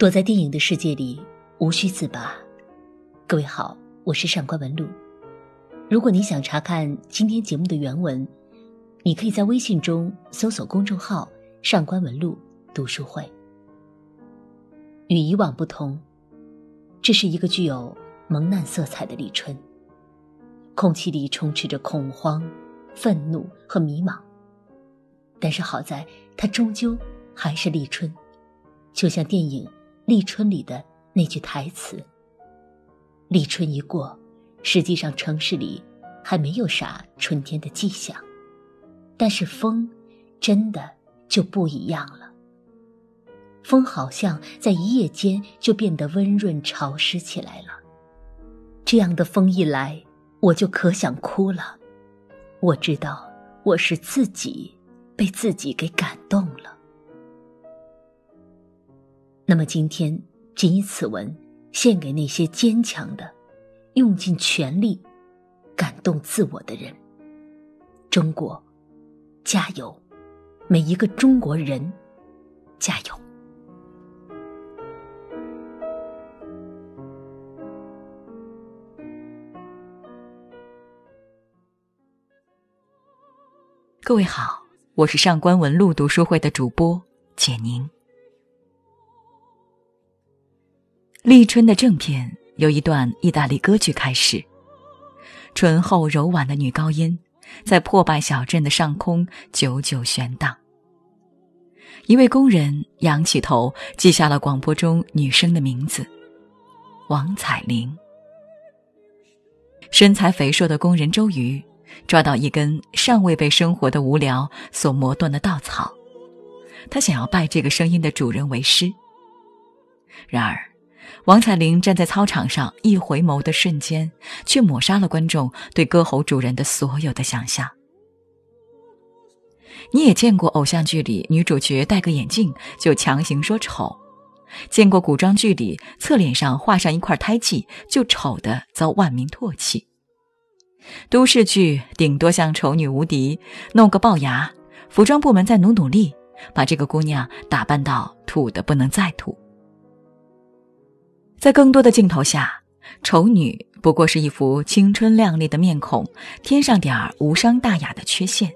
躲在电影的世界里，无需自拔。各位好，我是上官文露。如果你想查看今天节目的原文，你可以在微信中搜索公众号“上官文露读书会”。与以往不同，这是一个具有蒙难色彩的立春。空气里充斥着恐慌、愤怒和迷茫。但是好在，它终究还是立春，就像电影。立春里的那句台词：“立春一过，实际上城市里还没有啥春天的迹象，但是风真的就不一样了。风好像在一夜间就变得温润潮湿起来了。这样的风一来，我就可想哭了。我知道，我是自己被自己给感动了。”那么今天，仅以此文献给那些坚强的、用尽全力感动自我的人。中国，加油！每一个中国人，加油！各位好，我是上官文露读书会的主播简宁。立春的正片由一段意大利歌剧开始，醇厚柔婉的女高音在破败小镇的上空久久悬荡。一位工人仰起头，记下了广播中女生的名字：王彩玲。身材肥硕的工人周瑜抓到一根尚未被生活的无聊所磨断的稻草，他想要拜这个声音的主人为师。然而。王彩玲站在操场上，一回眸的瞬间，却抹杀了观众对歌喉主人的所有的想象。你也见过偶像剧里女主角戴个眼镜就强行说丑，见过古装剧里侧脸上画上一块胎记就丑的遭万民唾弃。都市剧顶多像丑女无敌，弄个龅牙，服装部门再努努力，把这个姑娘打扮到土的不能再土。在更多的镜头下，丑女不过是一副青春靓丽的面孔，添上点儿无伤大雅的缺陷。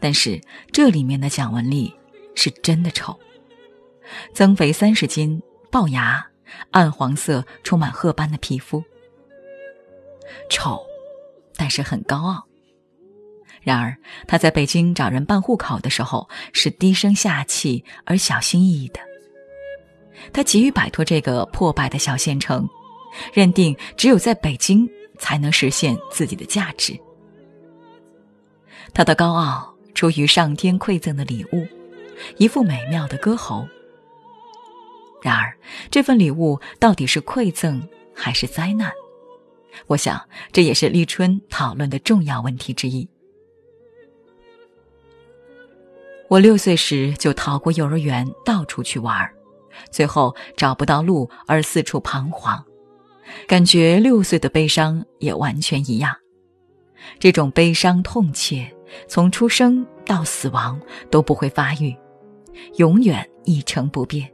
但是这里面的蒋雯丽是真的丑，增肥三十斤，龅牙，暗黄色，充满褐斑的皮肤，丑，但是很高傲。然而她在北京找人办户口的时候，是低声下气而小心翼翼的。他急于摆脱这个破败的小县城，认定只有在北京才能实现自己的价值。他的高傲出于上天馈赠的礼物，一副美妙的歌喉。然而，这份礼物到底是馈赠还是灾难？我想，这也是立春讨论的重要问题之一。我六岁时就逃过幼儿园，到处去玩儿。最后找不到路而四处彷徨，感觉六岁的悲伤也完全一样。这种悲伤痛切，从出生到死亡都不会发育，永远一成不变。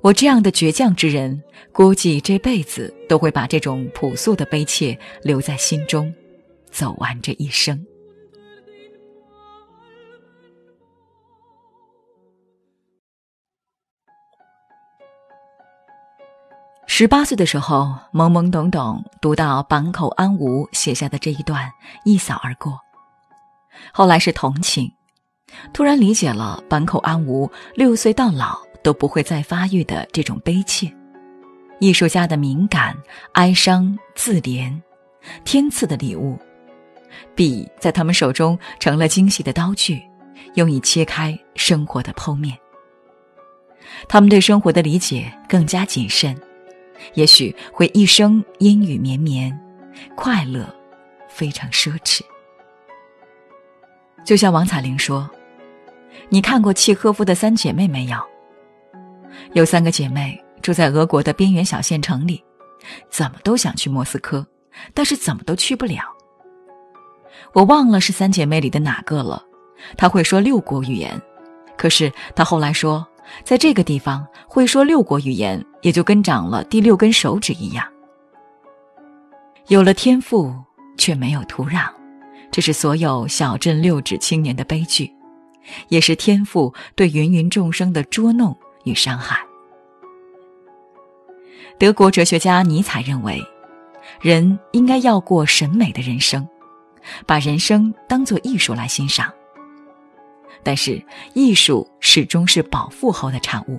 我这样的倔强之人，估计这辈子都会把这种朴素的悲切留在心中，走完这一生。十八岁的时候，懵懵懂懂读到坂口安吾写下的这一段，一扫而过。后来是同情，突然理解了坂口安吾六岁到老都不会再发育的这种悲切。艺术家的敏感、哀伤、自怜，天赐的礼物，笔在他们手中成了精细的刀具，用以切开生活的剖面。他们对生活的理解更加谨慎。也许会一生阴雨绵绵，快乐非常奢侈。就像王彩玲说：“你看过契诃夫的三姐妹没有？有三个姐妹住在俄国的边缘小县城里，怎么都想去莫斯科，但是怎么都去不了。我忘了是三姐妹里的哪个了。她会说六国语言，可是她后来说在这个地方会说六国语言，也就跟长了第六根手指一样。有了天赋，却没有土壤，这是所有小镇六指青年的悲剧，也是天赋对芸芸众生的捉弄与伤害。德国哲学家尼采认为，人应该要过审美的人生，把人生当作艺术来欣赏。但是，艺术始终是饱腹后的产物。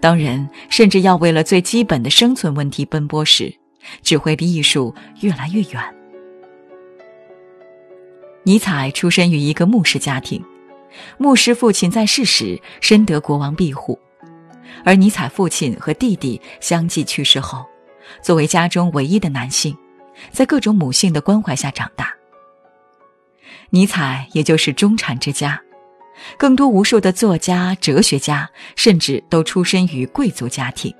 当人甚至要为了最基本的生存问题奔波时，只会离艺术越来越远。尼采出身于一个牧师家庭，牧师父亲在世时深得国王庇护，而尼采父亲和弟弟相继去世后，作为家中唯一的男性，在各种母性的关怀下长大。尼采也就是中产之家，更多无数的作家、哲学家，甚至都出身于贵族家庭。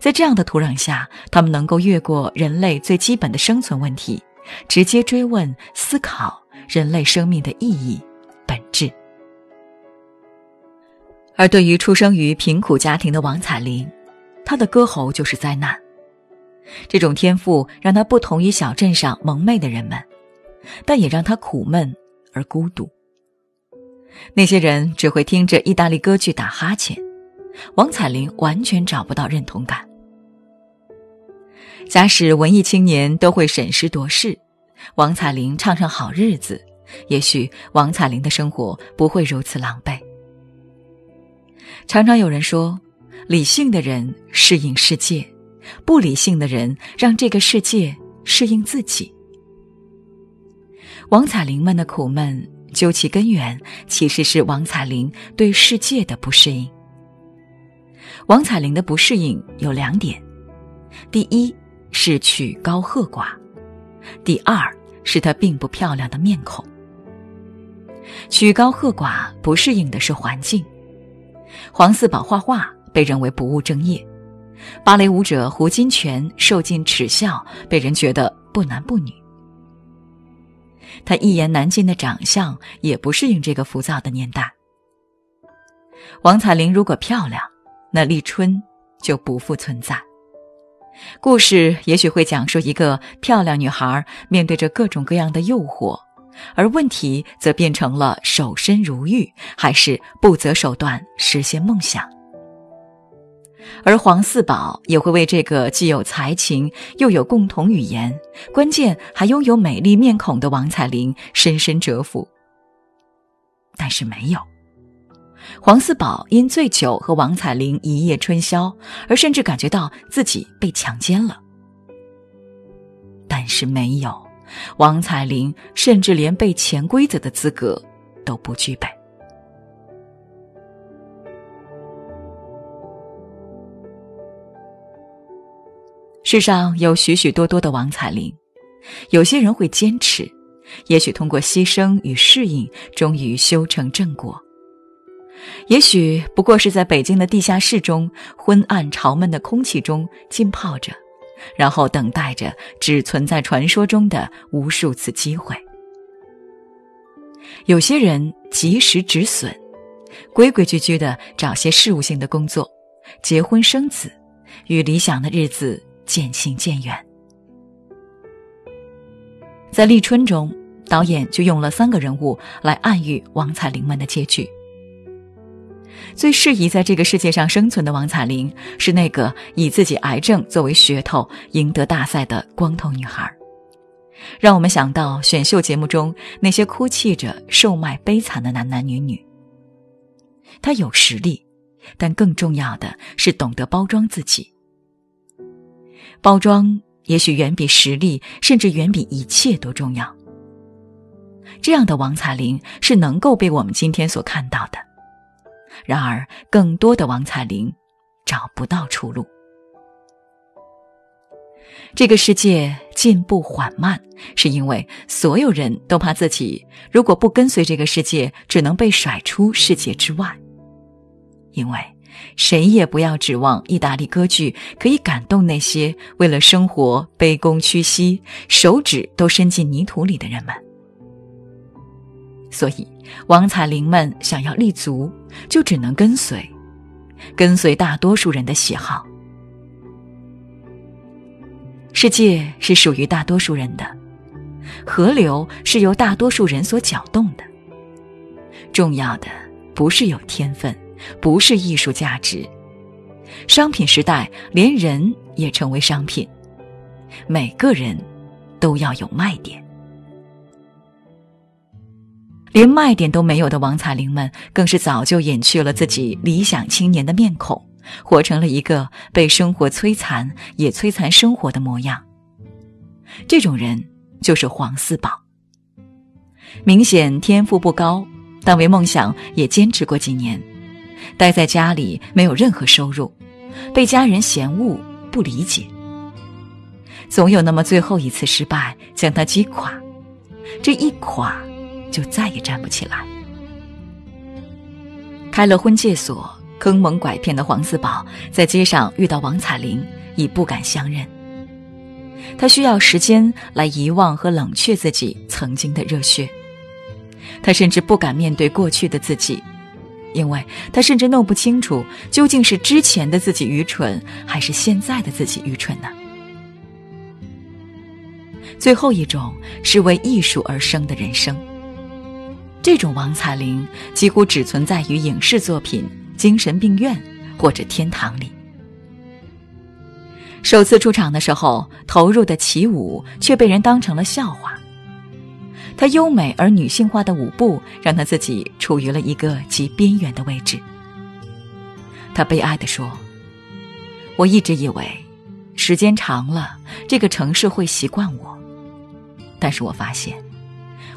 在这样的土壤下，他们能够越过人类最基本的生存问题，直接追问、思考人类生命的意义、本质。而对于出生于贫苦家庭的王彩玲，她的歌喉就是灾难。这种天赋让她不同于小镇上蒙昧的人们。但也让他苦闷而孤独。那些人只会听着意大利歌剧打哈欠，王彩玲完全找不到认同感。假使文艺青年都会审时度势，王彩玲唱唱好日子，也许王彩玲的生活不会如此狼狈。常常有人说，理性的人适应世界，不理性的人让这个世界适应自己。王彩玲们的苦闷，究其根源，其实是王彩玲对世界的不适应。王彩玲的不适应有两点：第一是曲高和寡；第二是她并不漂亮的面孔。曲高和寡不适应的是环境。黄四宝画画被认为不务正业，芭蕾舞者胡金铨受尽耻笑，被人觉得不男不女。他一言难尽的长相也不适应这个浮躁的年代。王彩玲如果漂亮，那立春就不复存在。故事也许会讲述一个漂亮女孩面对着各种各样的诱惑，而问题则变成了守身如玉，还是不择手段实现梦想。而黄四宝也会为这个既有才情又有共同语言，关键还拥有美丽面孔的王彩玲深深折服。但是没有，黄四宝因醉酒和王彩玲一夜春宵，而甚至感觉到自己被强奸了。但是没有，王彩玲甚至连被潜规则的资格都不具备。世上有许许多多的王彩玲，有些人会坚持，也许通过牺牲与适应，终于修成正果；也许不过是在北京的地下室中，昏暗潮闷的空气中浸泡着，然后等待着只存在传说中的无数次机会。有些人及时止损，规规矩矩的找些事务性的工作，结婚生子，与理想的日子。渐行渐远。在立春中，导演就用了三个人物来暗喻王彩玲们的结局。最适宜在这个世界上生存的王彩玲，是那个以自己癌症作为噱头赢得大赛的光头女孩，让我们想到选秀节目中那些哭泣着售卖悲惨的男男女女。她有实力，但更重要的是懂得包装自己。包装也许远比实力，甚至远比一切都重要。这样的王彩玲是能够被我们今天所看到的。然而，更多的王彩玲找不到出路。这个世界进步缓慢，是因为所有人都怕自己如果不跟随这个世界，只能被甩出世界之外。因为。谁也不要指望意大利歌剧可以感动那些为了生活卑躬屈膝、手指都伸进泥土里的人们。所以王彩玲们想要立足，就只能跟随，跟随大多数人的喜好。世界是属于大多数人的，河流是由大多数人所搅动的。重要的不是有天分，不是艺术价值。商品时代，连人也成为商品，每个人都要有卖点。连卖点都没有的王彩玲们，更是早就隐去了自己理想青年的面孔，活成了一个被生活摧残也摧残生活的模样。这种人就是黄四宝。明显天赋不高，但为梦想也坚持过几年。待在家里没有任何收入，被家人嫌恶不理解，总有那么最后一次失败将他击垮。这一垮。就再也站不起来。开了婚介所，坑蒙拐骗的黄四宝在街上遇到王彩玲，已不敢相认。他需要时间来遗忘和冷却自己曾经的热血。他甚至不敢面对过去的自己，因为他甚至弄不清楚究竟是之前的自己愚蠢，还是现在的自己愚蠢呢？最后一种是为艺术而生的人生。这种王彩玲几乎只存在于影视作品、精神病院或者天堂里。首次出场的时候，投入的起舞却被人当成了笑话。她优美而女性化的舞步，让她自己处于了一个极边缘的位置。她悲哀地说：“我一直以为，时间长了，这个城市会习惯我，但是我发现。”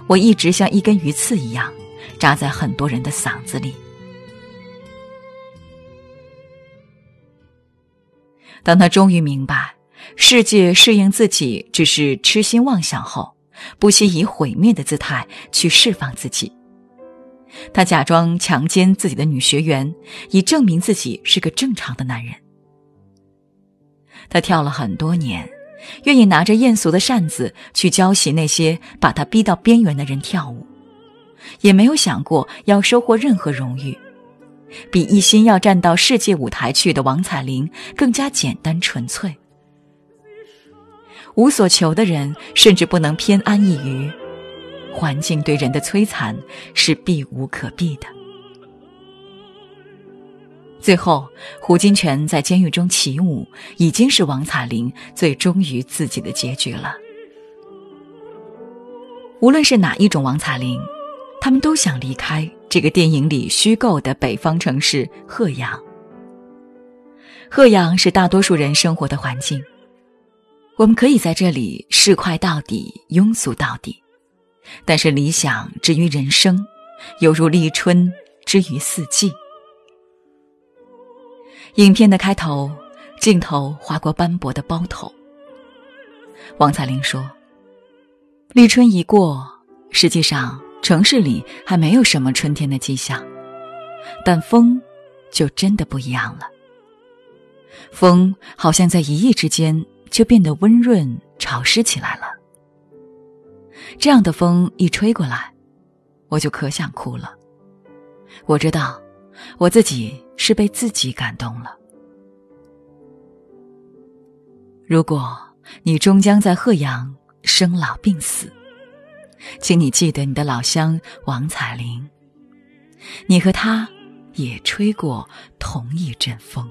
我一直像一根鱼刺一样，扎在很多人的嗓子里。当他终于明白，世界适应自己只是痴心妄想后，不惜以毁灭的姿态去释放自己。他假装强奸自己的女学员，以证明自己是个正常的男人。他跳了很多年。愿意拿着艳俗的扇子去教习那些把他逼到边缘的人跳舞，也没有想过要收获任何荣誉，比一心要站到世界舞台去的王彩玲更加简单纯粹。无所求的人甚至不能偏安一隅，环境对人的摧残是避无可避的。最后，胡金铨在监狱中起舞，已经是王彩玲最忠于自己的结局了。无论是哪一种王彩玲，他们都想离开这个电影里虚构的北方城市鹤阳。鹤阳是大多数人生活的环境，我们可以在这里市侩到底、庸俗到底，但是理想之于人生，犹如立春之于四季。影片的开头，镜头划过斑驳的包头。王彩玲说：“立春一过，实际上城市里还没有什么春天的迹象，但风就真的不一样了。风好像在一夜之间就变得温润潮湿起来了。这样的风一吹过来，我就可想哭了。我知道。”我自己是被自己感动了。如果你终将在鹤阳生老病死，请你记得你的老乡王彩玲，你和他也吹过同一阵风。